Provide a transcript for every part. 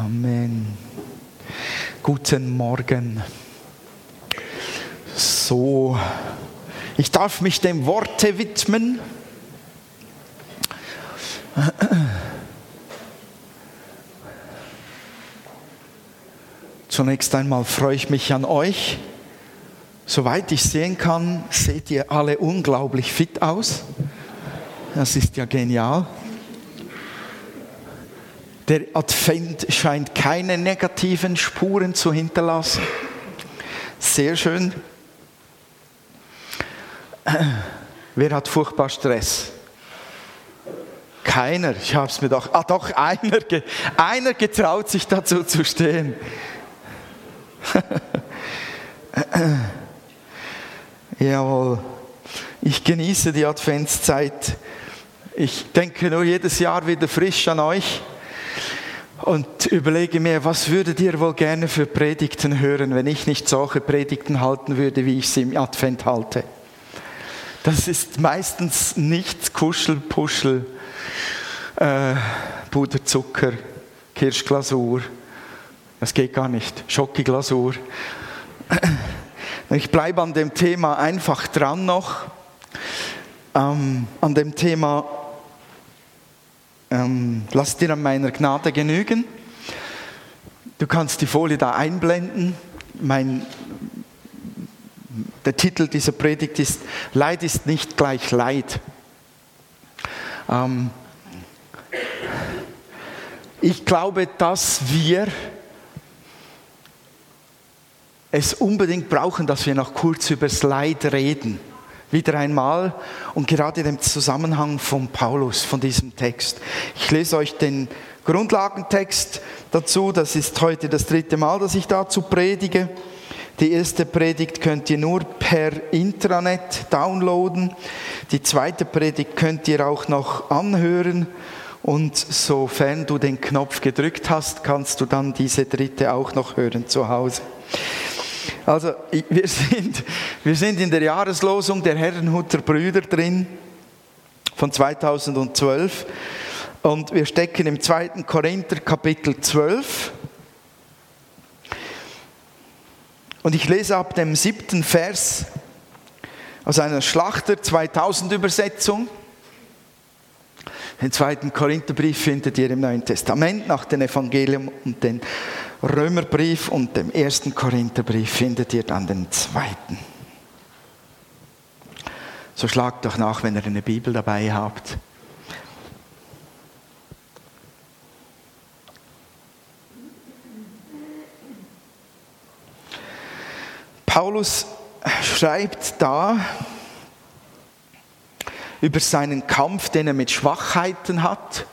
Amen. Guten Morgen. So, ich darf mich dem Worte widmen. Zunächst einmal freue ich mich an euch. Soweit ich sehen kann, seht ihr alle unglaublich fit aus. Das ist ja genial. Der Advent scheint keine negativen Spuren zu hinterlassen. Sehr schön. Wer hat furchtbar Stress? Keiner. Ich habe es mir doch. Ah, doch, einer, einer getraut sich dazu zu stehen. Jawohl. Ich genieße die Adventszeit. Ich denke nur jedes Jahr wieder frisch an euch und überlege mir, was würdet ihr wohl gerne für Predigten hören, wenn ich nicht solche Predigten halten würde, wie ich sie im Advent halte. Das ist meistens nicht Kuschel, Puschel, äh, Puderzucker, Kirschglasur. Das geht gar nicht. Schokiglasur. Ich bleibe an dem Thema einfach dran noch. Ähm, an dem Thema ähm, lass dir an meiner Gnade genügen. Du kannst die Folie da einblenden. Mein, der Titel dieser Predigt ist Leid ist nicht gleich Leid. Ähm, ich glaube, dass wir es unbedingt brauchen, dass wir noch kurz über das Leid reden wieder einmal und gerade im Zusammenhang von Paulus, von diesem Text. Ich lese euch den Grundlagentext dazu. Das ist heute das dritte Mal, dass ich dazu predige. Die erste Predigt könnt ihr nur per Intranet downloaden. Die zweite Predigt könnt ihr auch noch anhören. Und sofern du den Knopf gedrückt hast, kannst du dann diese dritte auch noch hören zu Hause. Also wir sind, wir sind in der Jahreslosung der Herrenhuter Brüder drin von 2012 und wir stecken im 2. Korinther Kapitel 12. Und ich lese ab dem siebten Vers aus einer Schlachter 2000 Übersetzung. Den zweiten Korintherbrief findet ihr im Neuen Testament nach dem Evangelium und den Römerbrief und dem ersten Korintherbrief findet ihr dann den zweiten. So schlagt doch nach, wenn ihr eine Bibel dabei habt. Paulus schreibt da über seinen Kampf, den er mit Schwachheiten hat.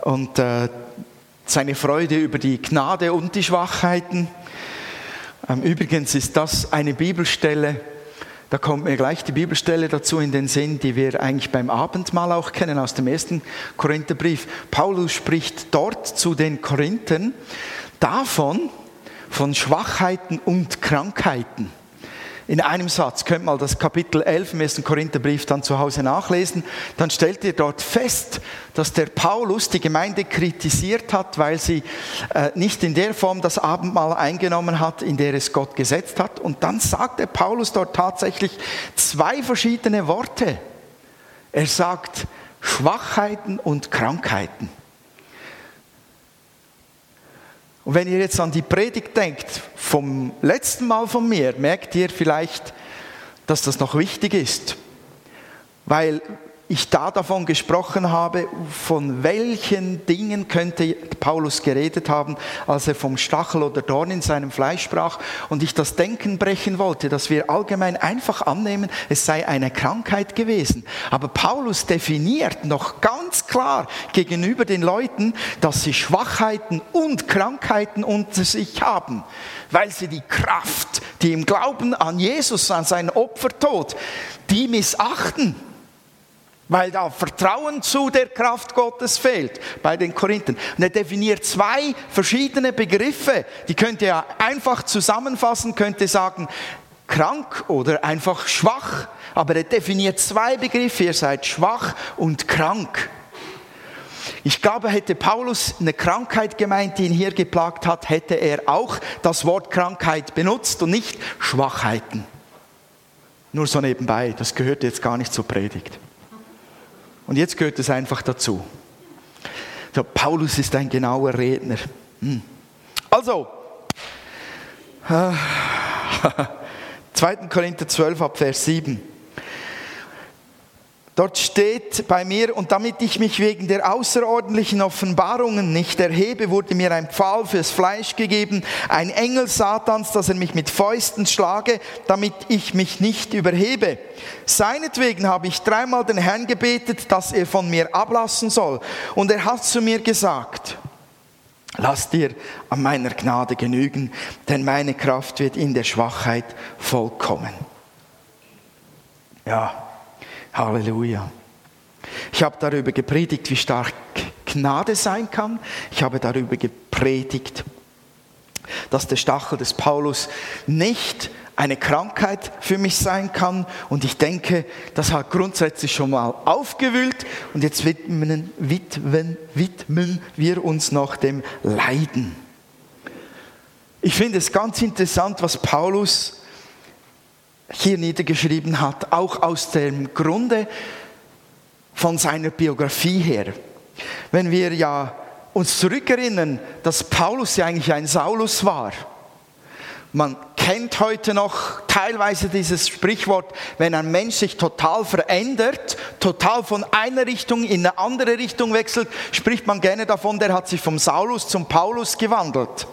Und äh, seine Freude über die Gnade und die Schwachheiten. Ähm, übrigens ist das eine Bibelstelle, da kommt mir gleich die Bibelstelle dazu in den Sinn, die wir eigentlich beim Abendmahl auch kennen aus dem ersten Korintherbrief. Paulus spricht dort zu den Korinthern davon, von Schwachheiten und Krankheiten in einem Satz, könnt mal das Kapitel 11 im 1. Korintherbrief dann zu Hause nachlesen, dann stellt ihr dort fest, dass der Paulus die Gemeinde kritisiert hat, weil sie äh, nicht in der Form das Abendmahl eingenommen hat, in der es Gott gesetzt hat. Und dann sagt der Paulus dort tatsächlich zwei verschiedene Worte. Er sagt Schwachheiten und Krankheiten. Und wenn ihr jetzt an die Predigt denkt vom letzten Mal von mir, merkt ihr vielleicht, dass das noch wichtig ist. Weil ich da davon gesprochen habe, von welchen Dingen könnte Paulus geredet haben, als er vom Stachel oder Dorn in seinem Fleisch sprach und ich das Denken brechen wollte, dass wir allgemein einfach annehmen, es sei eine Krankheit gewesen. Aber Paulus definiert noch ganz klar gegenüber den Leuten, dass sie Schwachheiten und Krankheiten unter sich haben, weil sie die Kraft, die im Glauben an Jesus, an seinen Opfertod, die missachten weil da Vertrauen zu der Kraft Gottes fehlt bei den Korinthern. Und er definiert zwei verschiedene Begriffe, die könnt ihr einfach zusammenfassen, könnt ihr sagen, krank oder einfach schwach. Aber er definiert zwei Begriffe, ihr seid schwach und krank. Ich glaube, hätte Paulus eine Krankheit gemeint, die ihn hier geplagt hat, hätte er auch das Wort Krankheit benutzt und nicht Schwachheiten. Nur so nebenbei, das gehört jetzt gar nicht zur Predigt. Und jetzt gehört es einfach dazu. So, Paulus ist ein genauer Redner. Hm. Also, äh, 2. Korinther 12 ab Vers 7. Dort steht bei mir, und damit ich mich wegen der außerordentlichen Offenbarungen nicht erhebe, wurde mir ein Pfahl fürs Fleisch gegeben, ein Engel Satans, dass er mich mit Fäusten schlage, damit ich mich nicht überhebe. Seinetwegen habe ich dreimal den Herrn gebetet, dass er von mir ablassen soll. Und er hat zu mir gesagt, Lass dir an meiner Gnade genügen, denn meine Kraft wird in der Schwachheit vollkommen. Ja, Halleluja. Ich habe darüber gepredigt, wie stark Gnade sein kann. Ich habe darüber gepredigt, dass der Stachel des Paulus nicht eine Krankheit für mich sein kann. Und ich denke, das hat grundsätzlich schon mal aufgewühlt. Und jetzt widmen, widmen, widmen wir uns noch dem Leiden. Ich finde es ganz interessant, was Paulus hier niedergeschrieben hat, auch aus dem Grunde von seiner Biografie her. Wenn wir ja uns zurückerinnern, dass Paulus ja eigentlich ein Saulus war. Man kennt heute noch teilweise dieses Sprichwort, wenn ein Mensch sich total verändert, total von einer Richtung in eine andere Richtung wechselt, spricht man gerne davon, der hat sich vom Saulus zum Paulus gewandelt.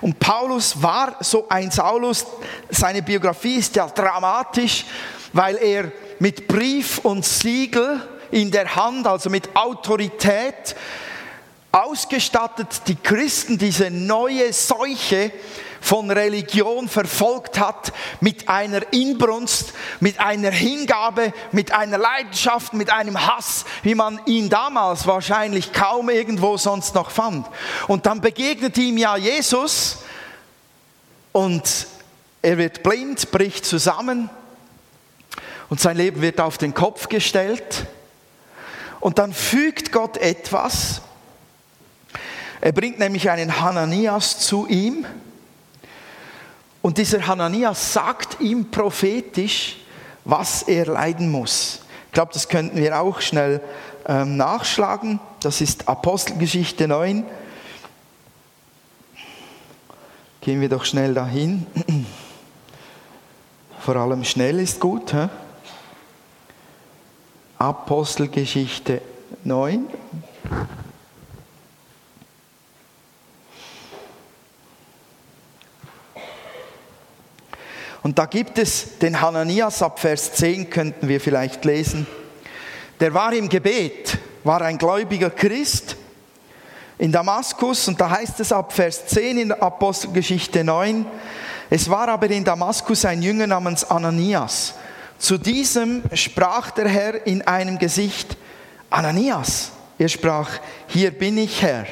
Und Paulus war so ein Saulus. Seine Biografie ist ja dramatisch, weil er mit Brief und Siegel in der Hand, also mit Autorität, ausgestattet die Christen, diese neue Seuche von Religion verfolgt hat, mit einer Inbrunst, mit einer Hingabe, mit einer Leidenschaft, mit einem Hass, wie man ihn damals wahrscheinlich kaum irgendwo sonst noch fand. Und dann begegnet ihm ja Jesus und er wird blind, bricht zusammen und sein Leben wird auf den Kopf gestellt. Und dann fügt Gott etwas. Er bringt nämlich einen Hananias zu ihm und dieser Hananias sagt ihm prophetisch, was er leiden muss. Ich glaube, das könnten wir auch schnell ähm, nachschlagen. Das ist Apostelgeschichte 9. Gehen wir doch schnell dahin. Vor allem schnell ist gut. Hä? Apostelgeschichte 9. Und da gibt es den Hananias ab Vers 10, könnten wir vielleicht lesen. Der war im Gebet, war ein gläubiger Christ in Damaskus und da heißt es ab Vers 10 in Apostelgeschichte 9, es war aber in Damaskus ein Jünger namens Ananias. Zu diesem sprach der Herr in einem Gesicht, Ananias. Er sprach, hier bin ich Herr.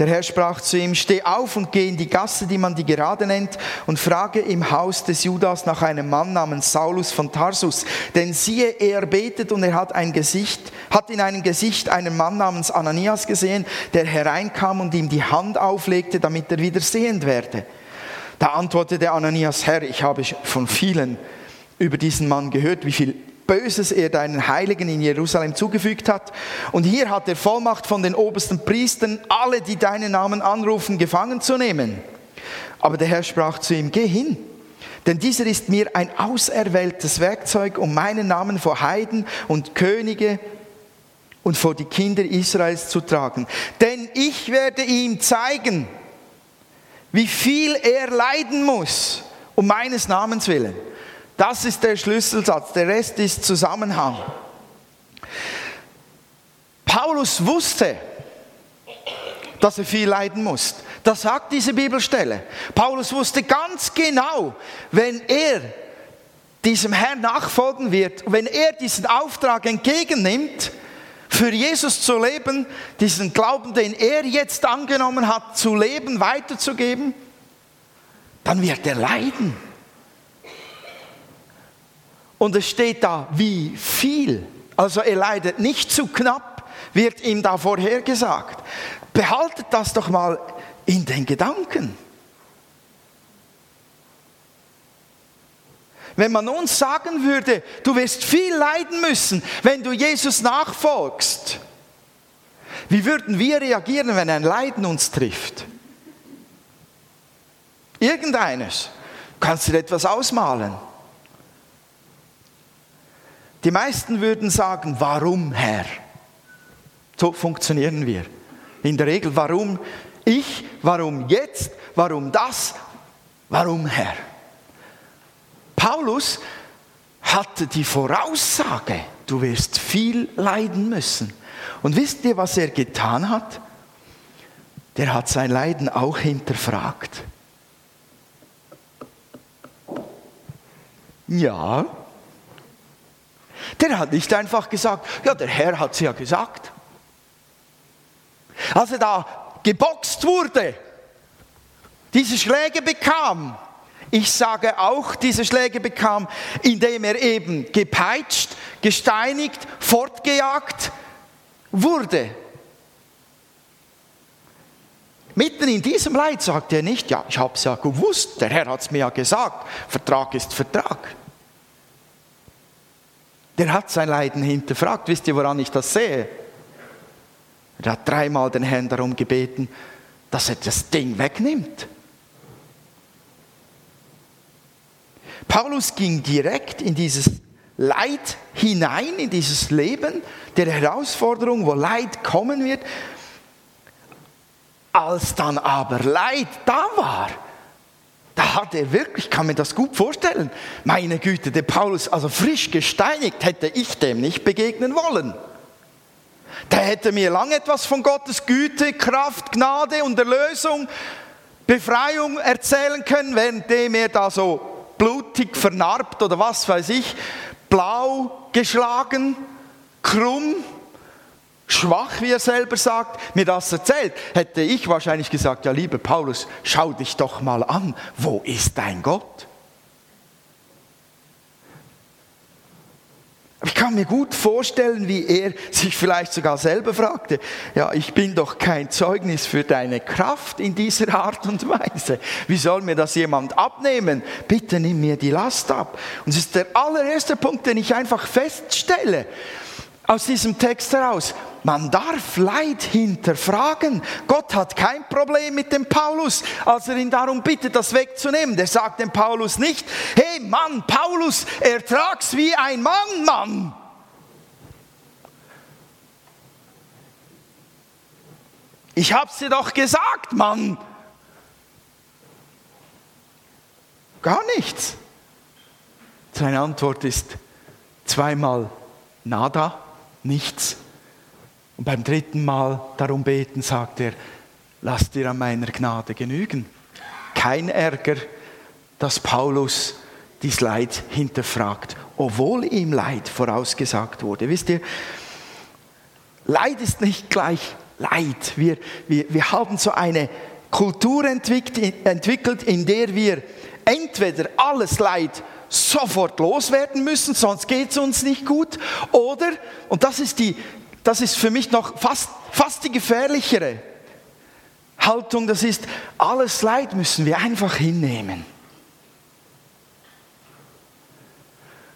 Der Herr sprach zu ihm, steh auf und geh in die Gasse, die man die Gerade nennt, und frage im Haus des Judas nach einem Mann namens Saulus von Tarsus. Denn siehe, er betet und er hat ein Gesicht, hat in einem Gesicht einen Mann namens Ananias gesehen, der hereinkam und ihm die Hand auflegte, damit er wieder sehend werde. Da antwortete Ananias, Herr, ich habe von vielen über diesen Mann gehört, wie viel Böses er deinen Heiligen in Jerusalem zugefügt hat. Und hier hat er Vollmacht von den obersten Priestern, alle, die deinen Namen anrufen, gefangen zu nehmen. Aber der Herr sprach zu ihm, geh hin, denn dieser ist mir ein auserwähltes Werkzeug, um meinen Namen vor Heiden und Könige und vor die Kinder Israels zu tragen. Denn ich werde ihm zeigen, wie viel er leiden muss, um meines Namens willen. Das ist der Schlüsselsatz, der Rest ist Zusammenhang. Paulus wusste, dass er viel leiden muss. Das sagt diese Bibelstelle. Paulus wusste ganz genau, wenn er diesem Herrn nachfolgen wird, wenn er diesen Auftrag entgegennimmt, für Jesus zu leben, diesen Glauben, den er jetzt angenommen hat, zu leben, weiterzugeben, dann wird er leiden. Und es steht da, wie viel. Also er leidet nicht zu knapp, wird ihm da vorhergesagt. Behaltet das doch mal in den Gedanken. Wenn man uns sagen würde, du wirst viel leiden müssen, wenn du Jesus nachfolgst, wie würden wir reagieren, wenn ein Leiden uns trifft? Irgendeines. Kannst du dir etwas ausmalen? Die meisten würden sagen, warum Herr? So funktionieren wir. In der Regel, warum ich, warum jetzt, warum das, warum Herr? Paulus hatte die Voraussage, du wirst viel leiden müssen. Und wisst ihr, was er getan hat? Der hat sein Leiden auch hinterfragt. Ja. Der hat nicht einfach gesagt, ja, der Herr hat es ja gesagt. Als er da geboxt wurde, diese Schläge bekam, ich sage auch, diese Schläge bekam, indem er eben gepeitscht, gesteinigt, fortgejagt wurde. Mitten in diesem Leid sagt er nicht, ja, ich habe es ja gewusst, der Herr hat es mir ja gesagt, Vertrag ist Vertrag. Der hat sein Leiden hinterfragt. Wisst ihr, woran ich das sehe? Er hat dreimal den Herrn darum gebeten, dass er das Ding wegnimmt. Paulus ging direkt in dieses Leid hinein, in dieses Leben der Herausforderung, wo Leid kommen wird. Als dann aber Leid da war, da hat er wirklich, ich kann mir das gut vorstellen, meine Güte, der Paulus, also frisch gesteinigt, hätte ich dem nicht begegnen wollen. Der hätte mir lang etwas von Gottes Güte, Kraft, Gnade und Erlösung, Befreiung erzählen können, währenddem er da so blutig vernarbt oder was weiß ich, blau geschlagen, krumm, schwach, wie er selber sagt, mir das erzählt, hätte ich wahrscheinlich gesagt, ja lieber Paulus, schau dich doch mal an, wo ist dein Gott? Ich kann mir gut vorstellen, wie er sich vielleicht sogar selber fragte, ja, ich bin doch kein Zeugnis für deine Kraft in dieser Art und Weise. Wie soll mir das jemand abnehmen? Bitte nimm mir die Last ab. Und es ist der allererste Punkt, den ich einfach feststelle aus diesem Text heraus. Man darf Leid hinterfragen. Gott hat kein Problem mit dem Paulus, als er ihn darum bittet, das wegzunehmen. Der sagt dem Paulus nicht, hey Mann, Paulus, ertrag's wie ein Mann, Mann. Ich hab's dir doch gesagt, Mann. Gar nichts. Seine Antwort ist zweimal nada, nichts. Und beim dritten Mal darum beten, sagt er, lass dir an meiner Gnade genügen. Kein Ärger, dass Paulus dies Leid hinterfragt, obwohl ihm Leid vorausgesagt wurde. Wisst ihr, Leid ist nicht gleich Leid. Wir, wir, wir haben so eine Kultur entwickelt, entwickelt, in der wir entweder alles Leid sofort loswerden müssen, sonst geht es uns nicht gut, oder, und das ist die, das ist für mich noch fast, fast die gefährlichere Haltung, das ist, alles Leid müssen wir einfach hinnehmen.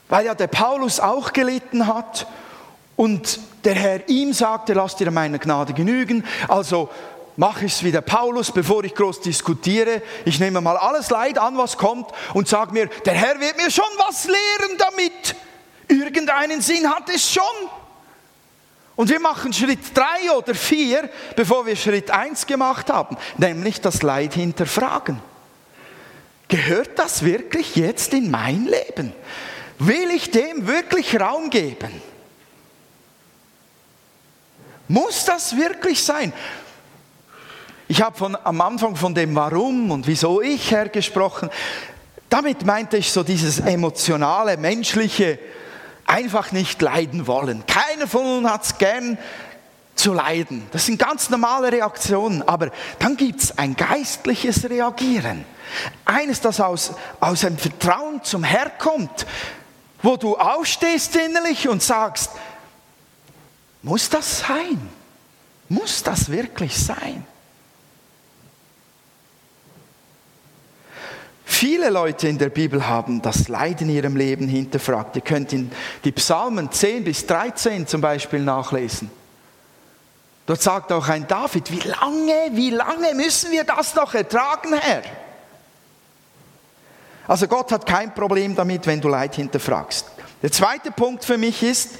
Weil ja der Paulus auch gelitten hat und der Herr ihm sagte, lass dir meine Gnade genügen, also mach es wie der Paulus, bevor ich groß diskutiere. Ich nehme mal alles Leid an, was kommt und sage mir, der Herr wird mir schon was lehren damit. Irgendeinen Sinn hat es schon. Und wir machen Schritt drei oder vier, bevor wir Schritt eins gemacht haben, nämlich das Leid hinterfragen. Gehört das wirklich jetzt in mein Leben? Will ich dem wirklich Raum geben? Muss das wirklich sein? Ich habe von, am Anfang von dem Warum und wieso ich hergesprochen. Damit meinte ich so dieses emotionale, menschliche, einfach nicht leiden wollen. Keiner von uns hat es gern zu leiden. Das sind ganz normale Reaktionen. Aber dann gibt es ein geistliches Reagieren. Eines, das aus, aus einem Vertrauen zum Herr kommt, wo du aufstehst innerlich und sagst, Muss das sein? Muss das wirklich sein? Viele Leute in der Bibel haben das Leid in ihrem Leben hinterfragt. Ihr könnt in die Psalmen 10 bis 13 zum Beispiel nachlesen. Dort sagt auch ein David, wie lange, wie lange müssen wir das noch ertragen, Herr? Also Gott hat kein Problem damit, wenn du Leid hinterfragst. Der zweite Punkt für mich ist,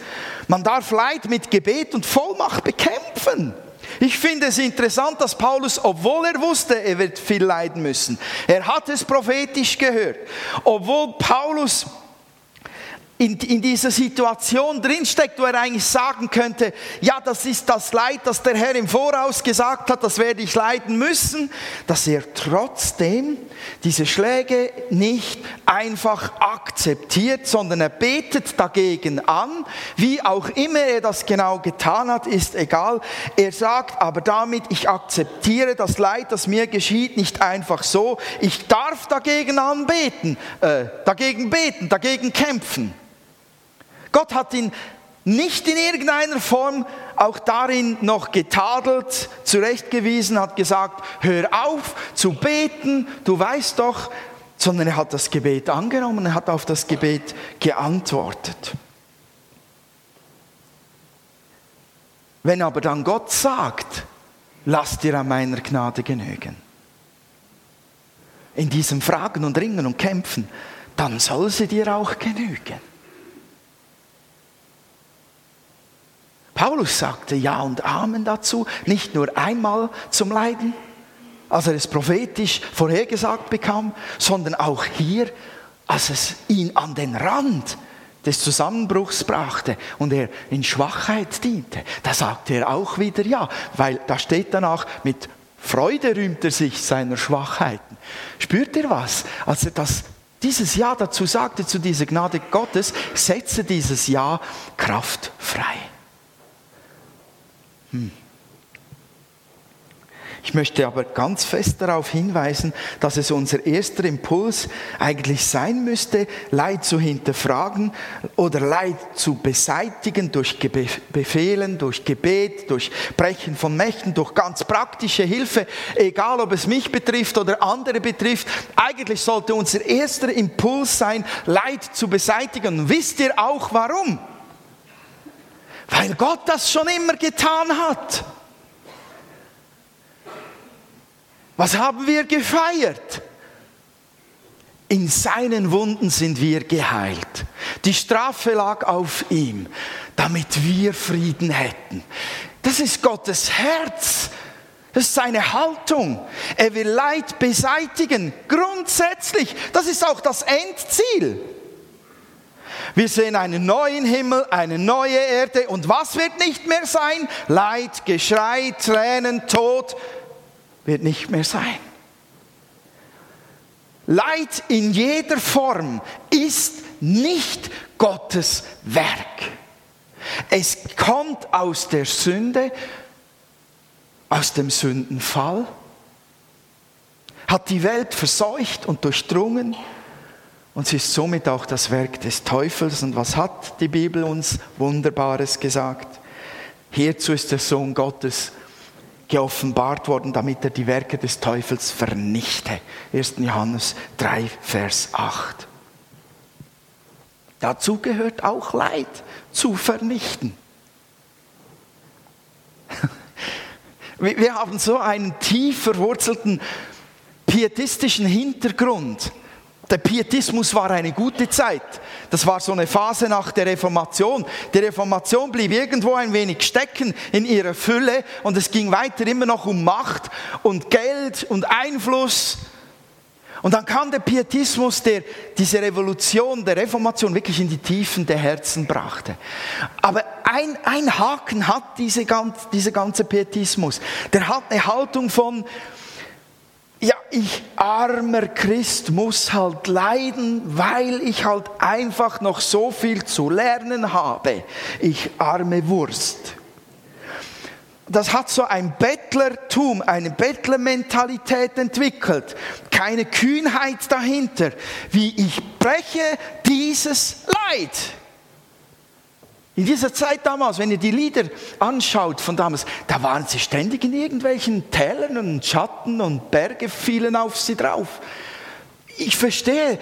man darf Leid mit Gebet und Vollmacht bekämpfen. Ich finde es interessant, dass Paulus, obwohl er wusste, er wird viel leiden müssen, er hat es prophetisch gehört, obwohl Paulus in, in dieser Situation drinsteckt, wo er eigentlich sagen könnte, ja, das ist das Leid, das der Herr im Voraus gesagt hat, das werde ich leiden müssen, dass er trotzdem diese Schläge nicht einfach akzeptiert, sondern er betet dagegen an, wie auch immer er das genau getan hat, ist egal. Er sagt aber damit, ich akzeptiere das Leid, das mir geschieht, nicht einfach so, ich darf dagegen anbeten, äh, dagegen beten, dagegen kämpfen. Gott hat ihn nicht in irgendeiner Form auch darin noch getadelt, zurechtgewiesen, hat gesagt, hör auf zu beten, du weißt doch, sondern er hat das Gebet angenommen, er hat auf das Gebet geantwortet. Wenn aber dann Gott sagt, lass dir an meiner Gnade genügen, in diesem Fragen und Ringen und Kämpfen, dann soll sie dir auch genügen. Paulus sagte Ja und Amen dazu, nicht nur einmal zum Leiden, als er es prophetisch vorhergesagt bekam, sondern auch hier, als es ihn an den Rand des Zusammenbruchs brachte und er in Schwachheit diente. Da sagte er auch wieder Ja, weil da steht danach, mit Freude rühmt er sich seiner Schwachheiten. Spürt ihr was? Als er das dieses Ja dazu sagte, zu dieser Gnade Gottes, setze dieses Ja Kraft frei. Hm. Ich möchte aber ganz fest darauf hinweisen, dass es unser erster Impuls eigentlich sein müsste, Leid zu hinterfragen oder Leid zu beseitigen durch Befehlen, durch Gebet, durch Brechen von Mächten, durch ganz praktische Hilfe, egal ob es mich betrifft oder andere betrifft. Eigentlich sollte unser erster Impuls sein, Leid zu beseitigen. Wisst ihr auch warum? Weil Gott das schon immer getan hat. Was haben wir gefeiert? In seinen Wunden sind wir geheilt. Die Strafe lag auf ihm, damit wir Frieden hätten. Das ist Gottes Herz. Das ist seine Haltung. Er will Leid beseitigen, grundsätzlich. Das ist auch das Endziel. Wir sehen einen neuen Himmel, eine neue Erde. Und was wird nicht mehr sein? Leid, Geschrei, Tränen, Tod wird nicht mehr sein. Leid in jeder Form ist nicht Gottes Werk. Es kommt aus der Sünde, aus dem Sündenfall, hat die Welt verseucht und durchdrungen und sie ist somit auch das Werk des Teufels. Und was hat die Bibel uns Wunderbares gesagt? Hierzu ist der Sohn Gottes geoffenbart worden, damit er die Werke des Teufels vernichte. 1. Johannes 3, Vers 8. Dazu gehört auch Leid zu vernichten. Wir haben so einen tief verwurzelten pietistischen Hintergrund der Pietismus war eine gute Zeit. Das war so eine Phase nach der Reformation. Die Reformation blieb irgendwo ein wenig stecken in ihrer Fülle und es ging weiter immer noch um Macht und Geld und Einfluss. Und dann kam der Pietismus, der diese Revolution der Reformation wirklich in die Tiefen der Herzen brachte. Aber ein, ein Haken hat diese, dieser ganze Pietismus. Der hat eine Haltung von, ja, ich armer Christ muss halt leiden, weil ich halt einfach noch so viel zu lernen habe. Ich arme Wurst. Das hat so ein Bettlertum, eine Bettlermentalität entwickelt. Keine Kühnheit dahinter. Wie ich breche dieses Leid. In dieser Zeit damals, wenn ihr die Lieder anschaut von damals, da waren sie ständig in irgendwelchen Tälern und Schatten und Berge fielen auf sie drauf. Ich verstehe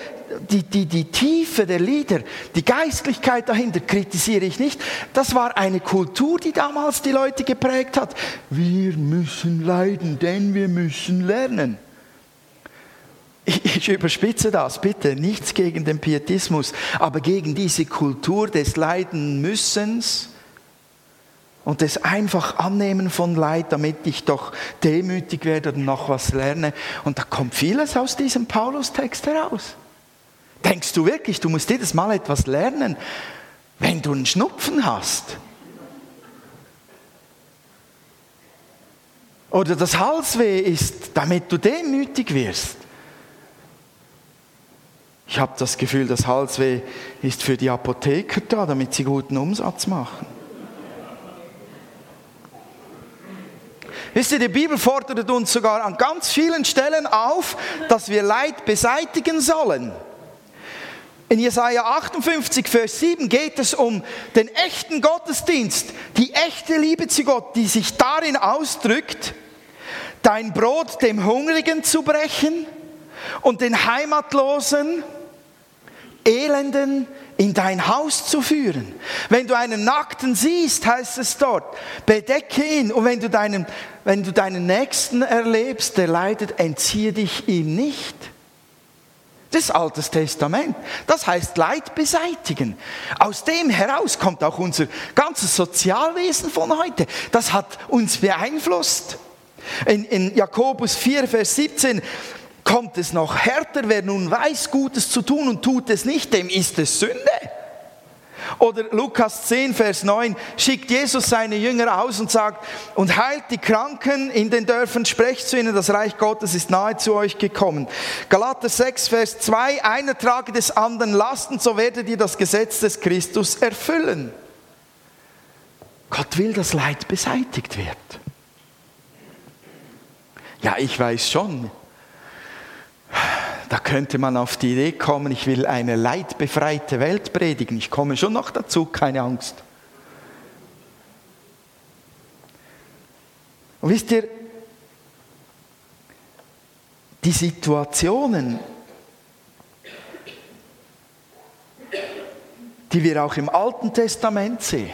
die, die, die Tiefe der Lieder, die Geistlichkeit dahinter kritisiere ich nicht. Das war eine Kultur, die damals die Leute geprägt hat. Wir müssen leiden, denn wir müssen lernen. Ich überspitze das, bitte, nichts gegen den Pietismus, aber gegen diese Kultur des Leidenmüssens und des einfach Annehmen von Leid, damit ich doch demütig werde und noch was lerne. Und da kommt vieles aus diesem Paulus-Text heraus. Denkst du wirklich, du musst jedes Mal etwas lernen, wenn du einen Schnupfen hast? Oder das Halsweh ist, damit du demütig wirst? Ich habe das Gefühl, das Halsweh ist für die Apotheker da, damit sie guten Umsatz machen. Wisst ihr, die Bibel fordert uns sogar an ganz vielen Stellen auf, dass wir Leid beseitigen sollen. In Jesaja 58, Vers 7 geht es um den echten Gottesdienst, die echte Liebe zu Gott, die sich darin ausdrückt, dein Brot dem Hungrigen zu brechen und den Heimatlosen Elenden in dein Haus zu führen. Wenn du einen Nackten siehst, heißt es dort, bedecke ihn. Und wenn du deinen, wenn du deinen Nächsten erlebst, der leidet, entziehe dich ihm nicht. Das Altes Testament. Das heißt Leid beseitigen. Aus dem heraus kommt auch unser ganzes Sozialwesen von heute. Das hat uns beeinflusst. In, in Jakobus 4, Vers 17 kommt es noch härter. Wer nun weiß, Gutes zu tun und tut es nicht, dem ist es Sünde. Oder Lukas 10, Vers 9 schickt Jesus seine Jünger aus und sagt, und heilt die Kranken in den Dörfern, sprecht zu ihnen, das Reich Gottes ist nahe zu euch gekommen. Galater 6, Vers 2, einer trage des anderen Lasten, so werdet ihr das Gesetz des Christus erfüllen. Gott will, dass Leid beseitigt wird. Ja, ich weiß schon, da könnte man auf die Idee kommen, ich will eine leidbefreite Welt predigen. Ich komme schon noch dazu, keine Angst. Und wisst ihr, die Situationen, die wir auch im Alten Testament sehen,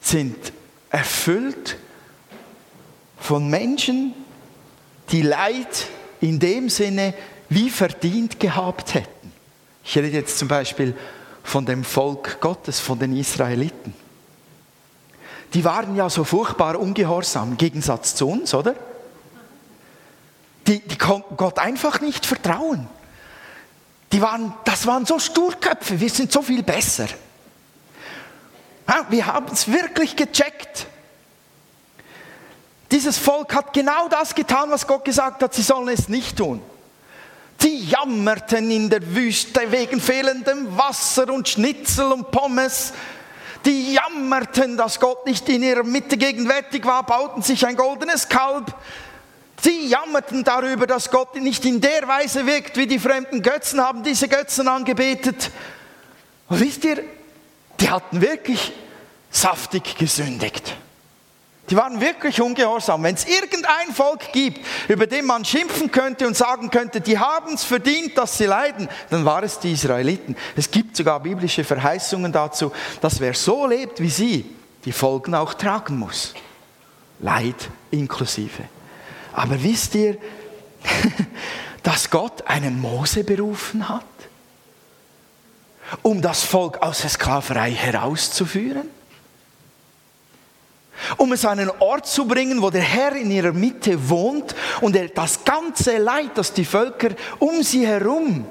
sind erfüllt von Menschen, die Leid in dem Sinne wie verdient gehabt hätten. Ich rede jetzt zum Beispiel von dem Volk Gottes, von den Israeliten. Die waren ja so furchtbar ungehorsam im Gegensatz zu uns, oder? Die, die konnten Gott einfach nicht vertrauen. Die waren, das waren so Sturköpfe, wir sind so viel besser. Ja, wir haben es wirklich gecheckt. Dieses Volk hat genau das getan, was Gott gesagt hat, sie sollen es nicht tun. Sie jammerten in der Wüste wegen fehlendem Wasser und Schnitzel und Pommes. Die jammerten, dass Gott nicht in ihrer Mitte gegenwärtig war, bauten sich ein goldenes Kalb. Sie jammerten darüber, dass Gott nicht in der Weise wirkt, wie die fremden Götzen haben diese Götzen angebetet. Und wisst ihr, die hatten wirklich saftig gesündigt. Die waren wirklich ungehorsam. Wenn es irgendein Volk gibt, über dem man schimpfen könnte und sagen könnte, die haben es verdient, dass sie leiden, dann war es die Israeliten. Es gibt sogar biblische Verheißungen dazu, dass wer so lebt wie sie, die Folgen auch tragen muss. Leid inklusive. Aber wisst ihr, dass Gott einen Mose berufen hat, um das Volk aus der Sklaverei herauszuführen? Um es an einen Ort zu bringen, wo der Herr in ihrer Mitte wohnt und er das ganze Leid, das die Völker um sie herum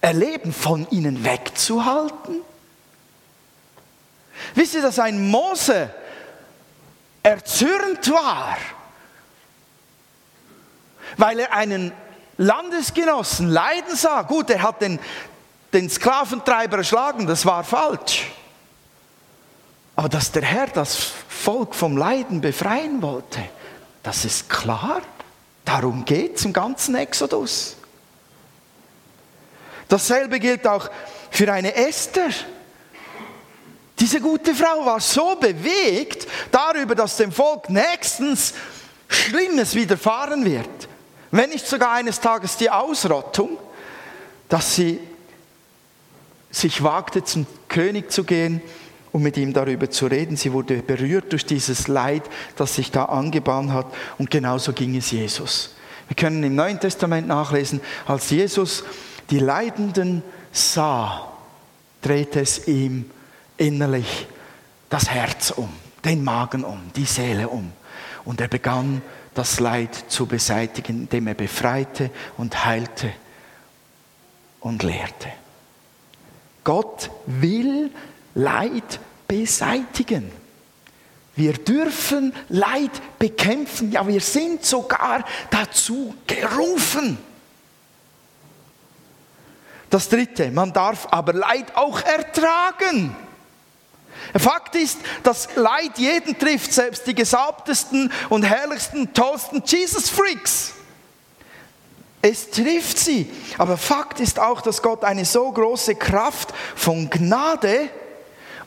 erleben, von ihnen wegzuhalten? Wisst ihr, dass ein Mose erzürnt war, weil er einen Landesgenossen leiden sah? Gut, er hat den, den Sklaventreiber erschlagen, das war falsch. Aber dass der Herr das Volk vom Leiden befreien wollte, das ist klar. Darum geht es im ganzen Exodus. Dasselbe gilt auch für eine Esther. diese gute Frau war so bewegt darüber, dass dem Volk nächstens Schlimmes widerfahren wird, wenn nicht sogar eines Tages die Ausrottung, dass sie sich wagte, zum König zu gehen um mit ihm darüber zu reden. Sie wurde berührt durch dieses Leid, das sich da angebahnt hat. Und genauso ging es Jesus. Wir können im Neuen Testament nachlesen, als Jesus die Leidenden sah, drehte es ihm innerlich das Herz um, den Magen um, die Seele um. Und er begann das Leid zu beseitigen, indem er befreite und heilte und lehrte. Gott will Leid beseitigen. Wir dürfen Leid bekämpfen, ja wir sind sogar dazu gerufen. Das Dritte, man darf aber Leid auch ertragen. Fakt ist, dass Leid jeden trifft, selbst die gesalbtesten und herrlichsten, tollsten Jesus-Freaks. Es trifft sie. Aber Fakt ist auch, dass Gott eine so große Kraft von Gnade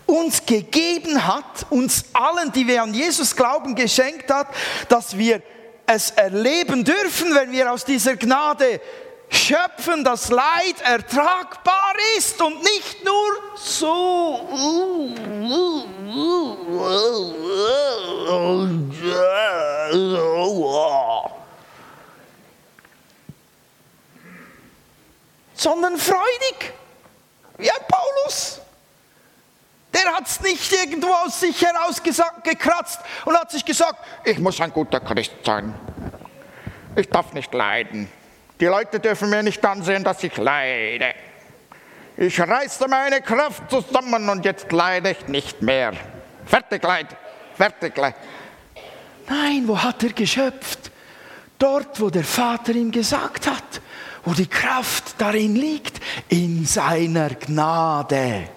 uns gegeben hat, uns allen, die wir an Jesus glauben, geschenkt hat, dass wir es erleben dürfen, wenn wir aus dieser Gnade schöpfen, dass Leid ertragbar ist und nicht nur so. sondern freudig, wie ein Paulus. Der hat es nicht irgendwo aus sich heraus gekratzt und hat sich gesagt, ich muss ein guter Christ sein. Ich darf nicht leiden. Die Leute dürfen mir nicht ansehen, dass ich leide. Ich reiße meine Kraft zusammen und jetzt leide ich nicht mehr. Fertig leid, fertig leid. Nein, wo hat er geschöpft? Dort, wo der Vater ihm gesagt hat, wo die Kraft darin liegt, in seiner Gnade.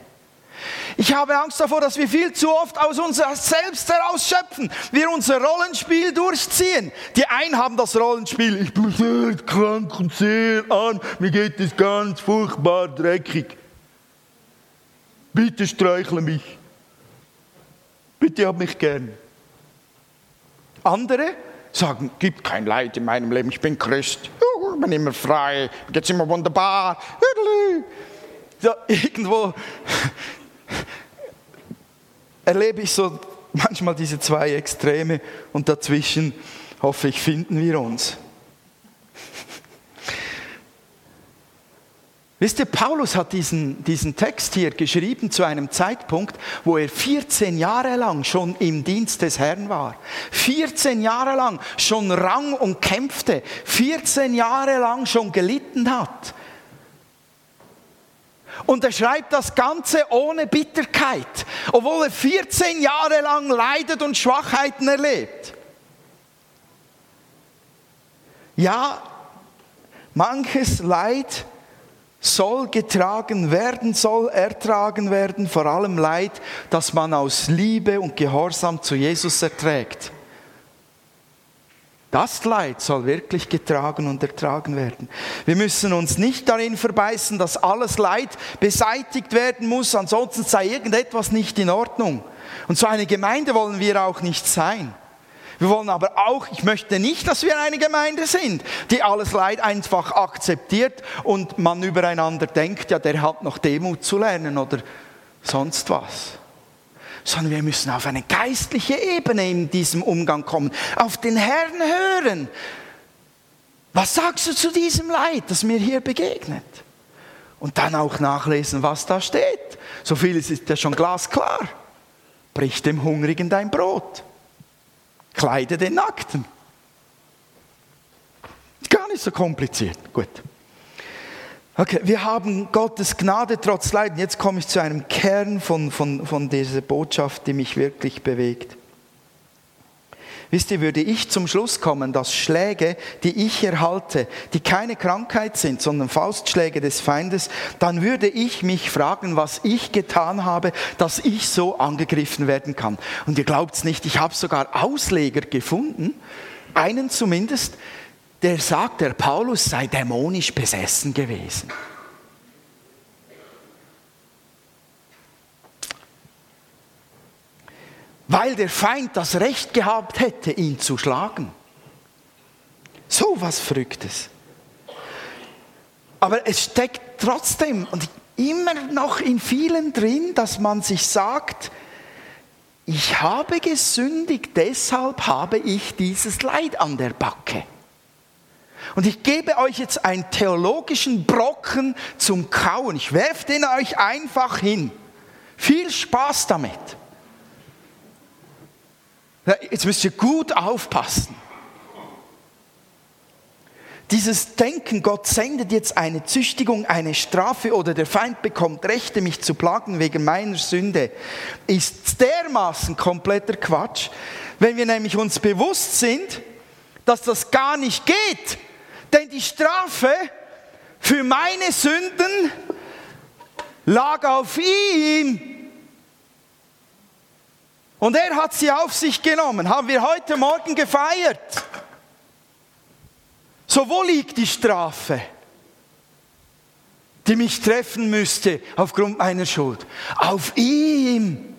Ich habe Angst davor, dass wir viel zu oft aus uns selbst herausschöpfen, wir unser Rollenspiel durchziehen. Die einen haben das Rollenspiel, ich bin sehr krank und sehr arm, mir geht es ganz furchtbar dreckig. Bitte streichle mich. Bitte hab mich gern. Andere sagen, gibt kein Leid in meinem Leben, ich bin Christ, ich bin immer frei, mir geht's immer wunderbar. Ja, irgendwo erlebe ich so manchmal diese zwei Extreme und dazwischen hoffe ich, finden wir uns. Wisst ihr, Paulus hat diesen, diesen Text hier geschrieben zu einem Zeitpunkt, wo er 14 Jahre lang schon im Dienst des Herrn war. 14 Jahre lang schon rang und kämpfte. 14 Jahre lang schon gelitten hat. Und er schreibt das Ganze ohne Bitterkeit, obwohl er 14 Jahre lang leidet und Schwachheiten erlebt. Ja, manches Leid soll getragen werden, soll ertragen werden, vor allem Leid, das man aus Liebe und Gehorsam zu Jesus erträgt. Das Leid soll wirklich getragen und ertragen werden. Wir müssen uns nicht darin verbeißen, dass alles Leid beseitigt werden muss, ansonsten sei irgendetwas nicht in Ordnung. Und so eine Gemeinde wollen wir auch nicht sein. Wir wollen aber auch, ich möchte nicht, dass wir eine Gemeinde sind, die alles Leid einfach akzeptiert und man übereinander denkt, ja, der hat noch Demut zu lernen oder sonst was sondern wir müssen auf eine geistliche Ebene in diesem Umgang kommen, auf den Herrn hören. Was sagst du zu diesem Leid, das mir hier begegnet? Und dann auch nachlesen, was da steht. So vieles ist ja schon glasklar. Brich dem Hungrigen dein Brot. Kleide den Nackten. Gar nicht so kompliziert. Gut. Okay, wir haben Gottes Gnade trotz Leiden. Jetzt komme ich zu einem Kern von, von, von dieser Botschaft, die mich wirklich bewegt. Wisst ihr, würde ich zum Schluss kommen, dass Schläge, die ich erhalte, die keine Krankheit sind, sondern Faustschläge des Feindes, dann würde ich mich fragen, was ich getan habe, dass ich so angegriffen werden kann. Und ihr glaubt es nicht, ich habe sogar Ausleger gefunden, einen zumindest, der sagt, der Paulus sei dämonisch besessen gewesen. weil der Feind das Recht gehabt hätte, ihn zu schlagen. So was Verrücktes. Aber es steckt trotzdem und immer noch in vielen drin, dass man sich sagt, ich habe gesündigt, deshalb habe ich dieses Leid an der Backe. Und ich gebe euch jetzt einen theologischen Brocken zum Kauen. Ich werfe den euch einfach hin. Viel Spaß damit. Jetzt müsst ihr gut aufpassen. Dieses Denken, Gott sendet jetzt eine Züchtigung, eine Strafe oder der Feind bekommt Rechte, mich zu plagen wegen meiner Sünde, ist dermaßen kompletter Quatsch, wenn wir nämlich uns bewusst sind, dass das gar nicht geht. Denn die Strafe für meine Sünden lag auf ihm. Und er hat sie auf sich genommen, haben wir heute Morgen gefeiert. So, wo liegt die Strafe, die mich treffen müsste aufgrund meiner Schuld? Auf ihm.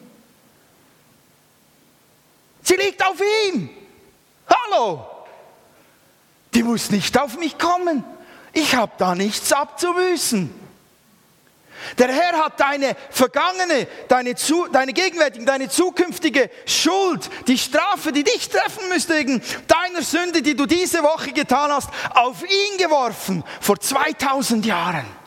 Sie liegt auf ihm. Hallo. Die muss nicht auf mich kommen. Ich habe da nichts abzubüßen. Der Herr hat deine vergangene, deine, zu, deine gegenwärtige, deine zukünftige Schuld, die Strafe, die dich treffen müsste wegen deiner Sünde, die du diese Woche getan hast, auf ihn geworfen vor 2000 Jahren.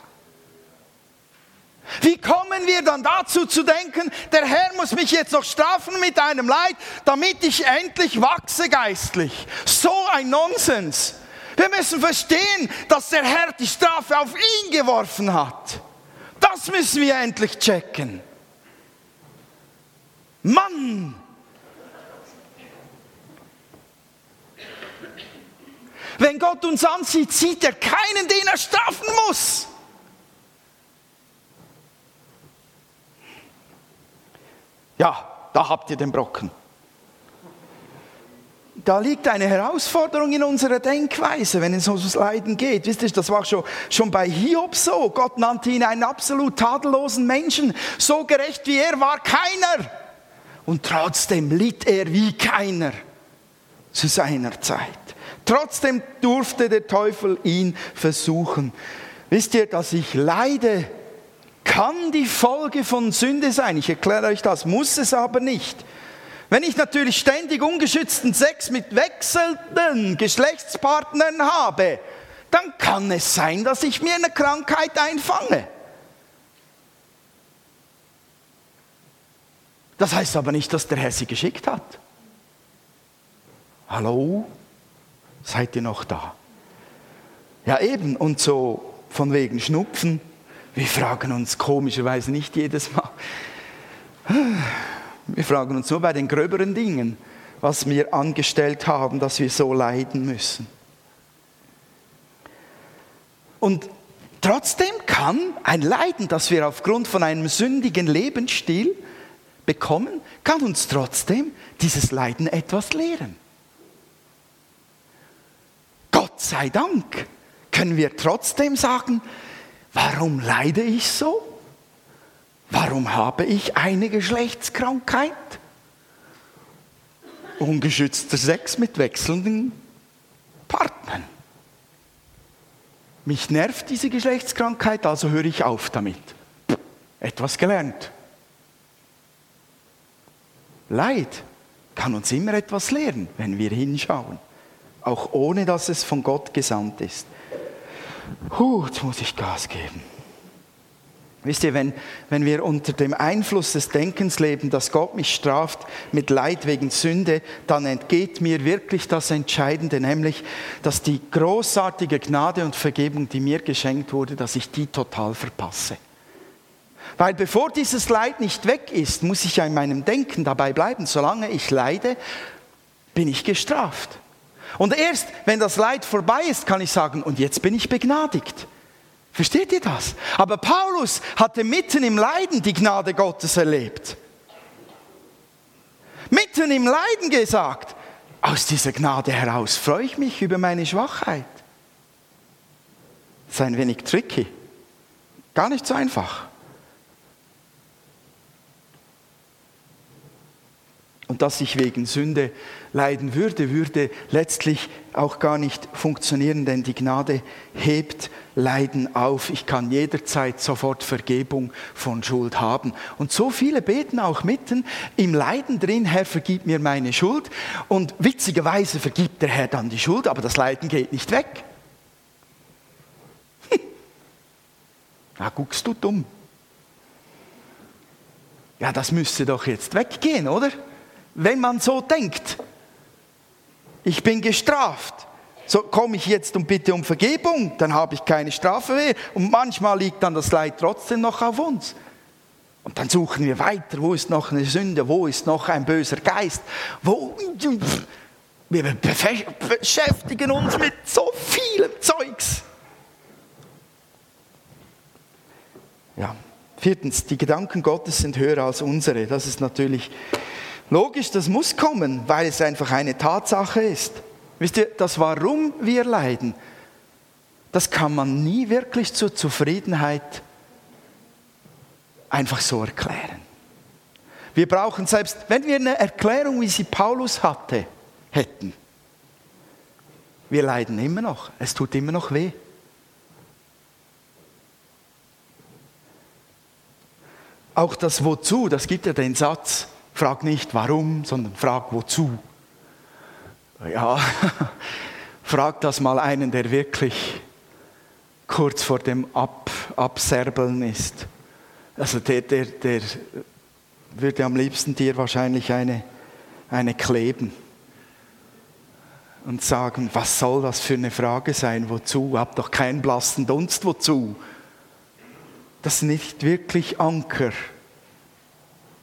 Wie kommen wir dann dazu zu denken, der Herr muss mich jetzt noch strafen mit einem Leid, damit ich endlich wachse geistlich? So ein Nonsens. Wir müssen verstehen, dass der Herr die Strafe auf ihn geworfen hat. Das müssen wir endlich checken. Mann! Wenn Gott uns ansieht, sieht er keinen, den er strafen muss. Ja, da habt ihr den Brocken da liegt eine Herausforderung in unserer Denkweise, wenn es ums Leiden geht. Wisst ihr, das war schon, schon bei Hiob so. Gott nannte ihn einen absolut tadellosen Menschen. So gerecht wie er war keiner. Und trotzdem litt er wie keiner zu seiner Zeit. Trotzdem durfte der Teufel ihn versuchen. Wisst ihr, dass ich leide, kann die Folge von Sünde sein. Ich erkläre euch das, muss es aber nicht. Wenn ich natürlich ständig ungeschützten Sex mit wechselnden Geschlechtspartnern habe, dann kann es sein, dass ich mir eine Krankheit einfange. Das heißt aber nicht, dass der Herr sie geschickt hat. Hallo? Seid ihr noch da? Ja eben, und so von wegen Schnupfen. Wir fragen uns komischerweise nicht jedes Mal. Wir fragen uns nur bei den gröberen Dingen, was wir angestellt haben, dass wir so leiden müssen. Und trotzdem kann ein Leiden, das wir aufgrund von einem sündigen Lebensstil bekommen, kann uns trotzdem dieses Leiden etwas lehren. Gott sei Dank können wir trotzdem sagen, warum leide ich so? Warum habe ich eine Geschlechtskrankheit? Ungeschützter Sex mit wechselnden Partnern. Mich nervt diese Geschlechtskrankheit, also höre ich auf damit. Etwas gelernt. Leid kann uns immer etwas lehren, wenn wir hinschauen, auch ohne dass es von Gott gesandt ist. Puh, jetzt muss ich Gas geben. Wisst ihr, wenn, wenn wir unter dem Einfluss des Denkens leben, dass Gott mich straft mit Leid wegen Sünde, dann entgeht mir wirklich das Entscheidende, nämlich, dass die großartige Gnade und Vergebung, die mir geschenkt wurde, dass ich die total verpasse. Weil bevor dieses Leid nicht weg ist, muss ich ja in meinem Denken dabei bleiben. Solange ich leide, bin ich gestraft. Und erst wenn das Leid vorbei ist, kann ich sagen, und jetzt bin ich begnadigt. Versteht ihr das? Aber Paulus hatte mitten im Leiden die Gnade Gottes erlebt. Mitten im Leiden gesagt, aus dieser Gnade heraus freue ich mich über meine Schwachheit. Das ist ein wenig tricky. Gar nicht so einfach. und dass ich wegen Sünde leiden würde, würde letztlich auch gar nicht funktionieren, denn die Gnade hebt Leiden auf. Ich kann jederzeit sofort Vergebung von Schuld haben. Und so viele beten auch mitten im Leiden drin, Herr, vergib mir meine Schuld. Und witzigerweise vergibt der Herr dann die Schuld, aber das Leiden geht nicht weg. Na, guckst du dumm. Ja, das müsste doch jetzt weggehen, oder? wenn man so denkt. Ich bin gestraft. So komme ich jetzt und bitte um Vergebung, dann habe ich keine Strafe mehr. Und manchmal liegt dann das Leid trotzdem noch auf uns. Und dann suchen wir weiter, wo ist noch eine Sünde, wo ist noch ein böser Geist, wo wir beschäftigen uns mit so vielem Zeugs. Ja, viertens, die Gedanken Gottes sind höher als unsere. Das ist natürlich Logisch, das muss kommen, weil es einfach eine Tatsache ist. Wisst ihr, das Warum wir leiden, das kann man nie wirklich zur Zufriedenheit einfach so erklären. Wir brauchen selbst, wenn wir eine Erklärung, wie sie Paulus hatte, hätten, wir leiden immer noch, es tut immer noch weh. Auch das Wozu, das gibt ja den Satz, Frag nicht warum, sondern frag wozu. Ja, frag das mal einen, der wirklich kurz vor dem Ab Abserbeln ist. Also der, der, der würde am liebsten dir wahrscheinlich eine, eine kleben und sagen, was soll das für eine Frage sein, wozu? Hab doch keinen blassen Dunst, wozu? Das ist nicht wirklich Anker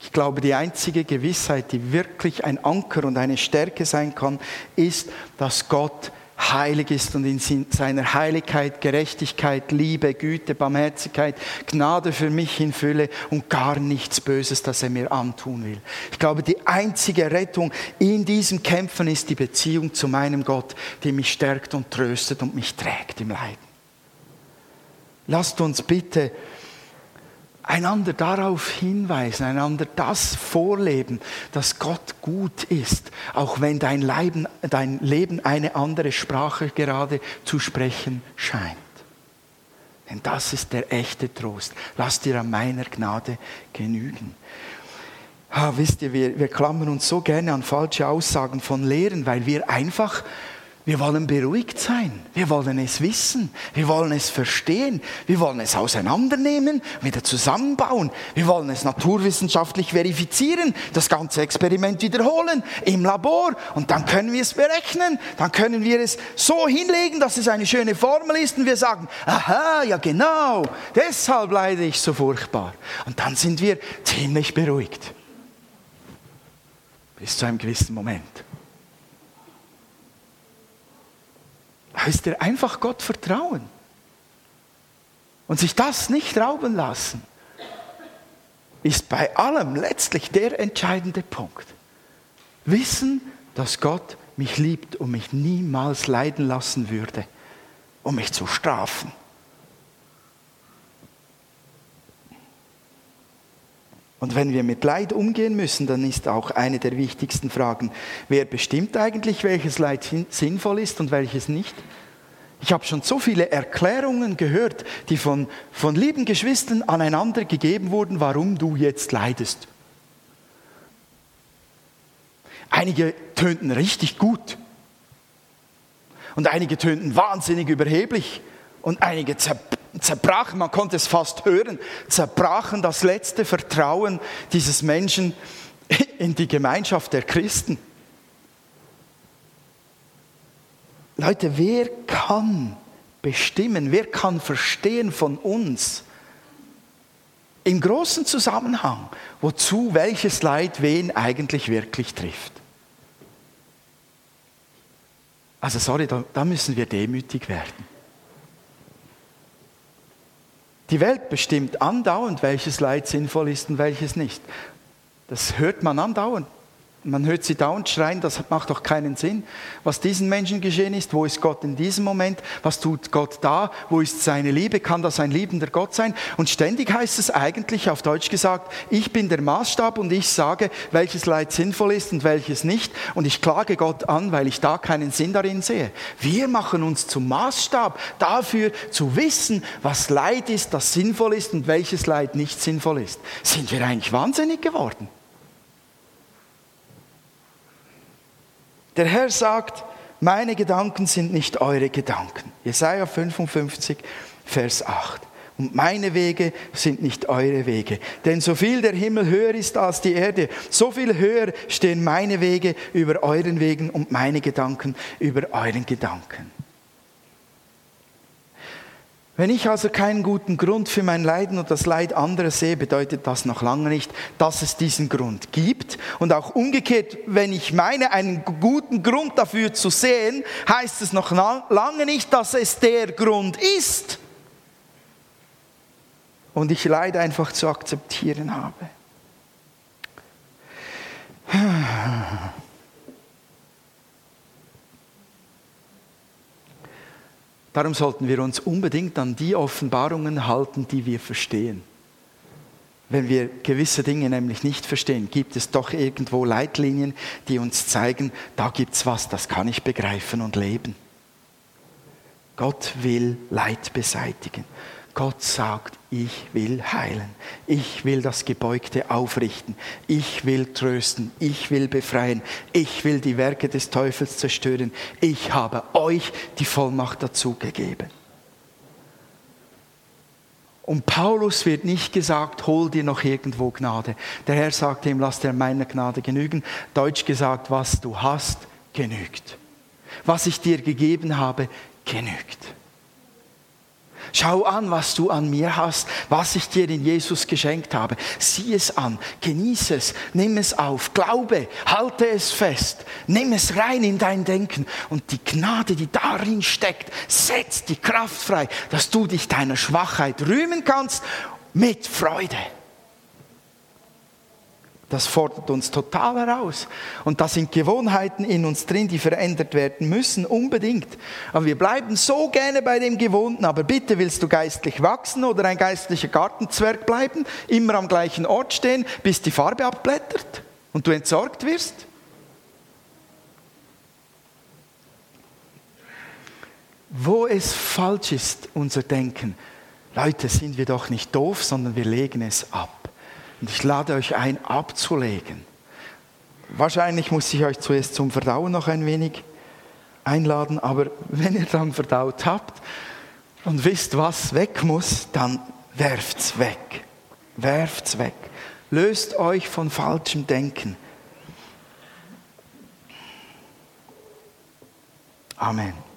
ich glaube, die einzige Gewissheit, die wirklich ein Anker und eine Stärke sein kann, ist, dass Gott heilig ist und in seiner Heiligkeit, Gerechtigkeit, Liebe, Güte, Barmherzigkeit, Gnade für mich in Fülle und gar nichts Böses, das er mir antun will. Ich glaube, die einzige Rettung in diesem Kämpfen ist die Beziehung zu meinem Gott, die mich stärkt und tröstet und mich trägt im Leiden. Lasst uns bitte einander darauf hinweisen, einander das vorleben, dass Gott gut ist, auch wenn dein Leben, dein Leben eine andere Sprache gerade zu sprechen scheint. Denn das ist der echte Trost. Lass dir an meiner Gnade genügen. Ah, wisst ihr, wir, wir klammern uns so gerne an falsche Aussagen von Lehren, weil wir einfach wir wollen beruhigt sein. Wir wollen es wissen. Wir wollen es verstehen. Wir wollen es auseinandernehmen, wieder zusammenbauen. Wir wollen es naturwissenschaftlich verifizieren, das ganze Experiment wiederholen im Labor und dann können wir es berechnen. Dann können wir es so hinlegen, dass es eine schöne Formel ist und wir sagen, aha, ja genau, deshalb leide ich so furchtbar. Und dann sind wir ziemlich beruhigt. Bis zu einem gewissen Moment. Heißt er einfach Gott vertrauen und sich das nicht rauben lassen, ist bei allem letztlich der entscheidende Punkt. Wissen, dass Gott mich liebt und mich niemals leiden lassen würde, um mich zu strafen. Und wenn wir mit Leid umgehen müssen, dann ist auch eine der wichtigsten Fragen, wer bestimmt eigentlich, welches Leid sinnvoll ist und welches nicht? Ich habe schon so viele Erklärungen gehört, die von, von lieben Geschwistern aneinander gegeben wurden, warum du jetzt leidest. Einige tönten richtig gut und einige tönten wahnsinnig überheblich und einige zerbrachen zerbrachen, man konnte es fast hören, zerbrachen das letzte Vertrauen dieses Menschen in die Gemeinschaft der Christen. Leute, wer kann bestimmen, wer kann verstehen von uns im großen Zusammenhang, wozu welches Leid wen eigentlich wirklich trifft? Also sorry, da, da müssen wir demütig werden. Die Welt bestimmt andauernd, welches Leid sinnvoll ist und welches nicht. Das hört man andauernd. Man hört sie dauernd schreien, das macht doch keinen Sinn. Was diesen Menschen geschehen ist, wo ist Gott in diesem Moment? Was tut Gott da? Wo ist seine Liebe? Kann das ein liebender Gott sein? Und ständig heißt es eigentlich, auf Deutsch gesagt, ich bin der Maßstab und ich sage, welches Leid sinnvoll ist und welches nicht. Und ich klage Gott an, weil ich da keinen Sinn darin sehe. Wir machen uns zum Maßstab dafür zu wissen, was Leid ist, das sinnvoll ist und welches Leid nicht sinnvoll ist. Sind wir eigentlich wahnsinnig geworden? Der Herr sagt, meine Gedanken sind nicht eure Gedanken. Jesaja 55, Vers 8. Und meine Wege sind nicht eure Wege. Denn so viel der Himmel höher ist als die Erde, so viel höher stehen meine Wege über euren Wegen und meine Gedanken über euren Gedanken. Wenn ich also keinen guten Grund für mein Leiden und das Leid anderer sehe, bedeutet das noch lange nicht, dass es diesen Grund gibt. Und auch umgekehrt, wenn ich meine, einen guten Grund dafür zu sehen, heißt es noch lange nicht, dass es der Grund ist. Und ich Leid einfach zu akzeptieren habe. Darum sollten wir uns unbedingt an die Offenbarungen halten, die wir verstehen. Wenn wir gewisse Dinge nämlich nicht verstehen, gibt es doch irgendwo Leitlinien, die uns zeigen, da gibt es was, das kann ich begreifen und leben. Gott will Leid beseitigen. Gott sagt, ich will heilen, ich will das Gebeugte aufrichten, ich will trösten, ich will befreien, ich will die Werke des Teufels zerstören, ich habe euch die Vollmacht dazu gegeben. Und Paulus wird nicht gesagt, hol dir noch irgendwo Gnade. Der Herr sagt ihm, lass dir meiner Gnade genügen. Deutsch gesagt, was du hast, genügt. Was ich dir gegeben habe, genügt. Schau an, was du an mir hast, was ich dir in Jesus geschenkt habe. Sieh es an, genieße es, nimm es auf, glaube, halte es fest, nimm es rein in dein Denken und die Gnade, die darin steckt, setzt die Kraft frei, dass du dich deiner Schwachheit rühmen kannst mit Freude. Das fordert uns total heraus. Und da sind Gewohnheiten in uns drin, die verändert werden müssen, unbedingt. Aber wir bleiben so gerne bei dem Gewohnten. Aber bitte willst du geistlich wachsen oder ein geistlicher Gartenzwerg bleiben, immer am gleichen Ort stehen, bis die Farbe abblättert und du entsorgt wirst? Wo es falsch ist, unser Denken, Leute, sind wir doch nicht doof, sondern wir legen es ab. Und ich lade euch ein, abzulegen. Wahrscheinlich muss ich euch zuerst zum Verdauen noch ein wenig einladen, aber wenn ihr dann verdaut habt und wisst, was weg muss, dann werft's weg. Werft's weg. Löst euch von falschem Denken. Amen.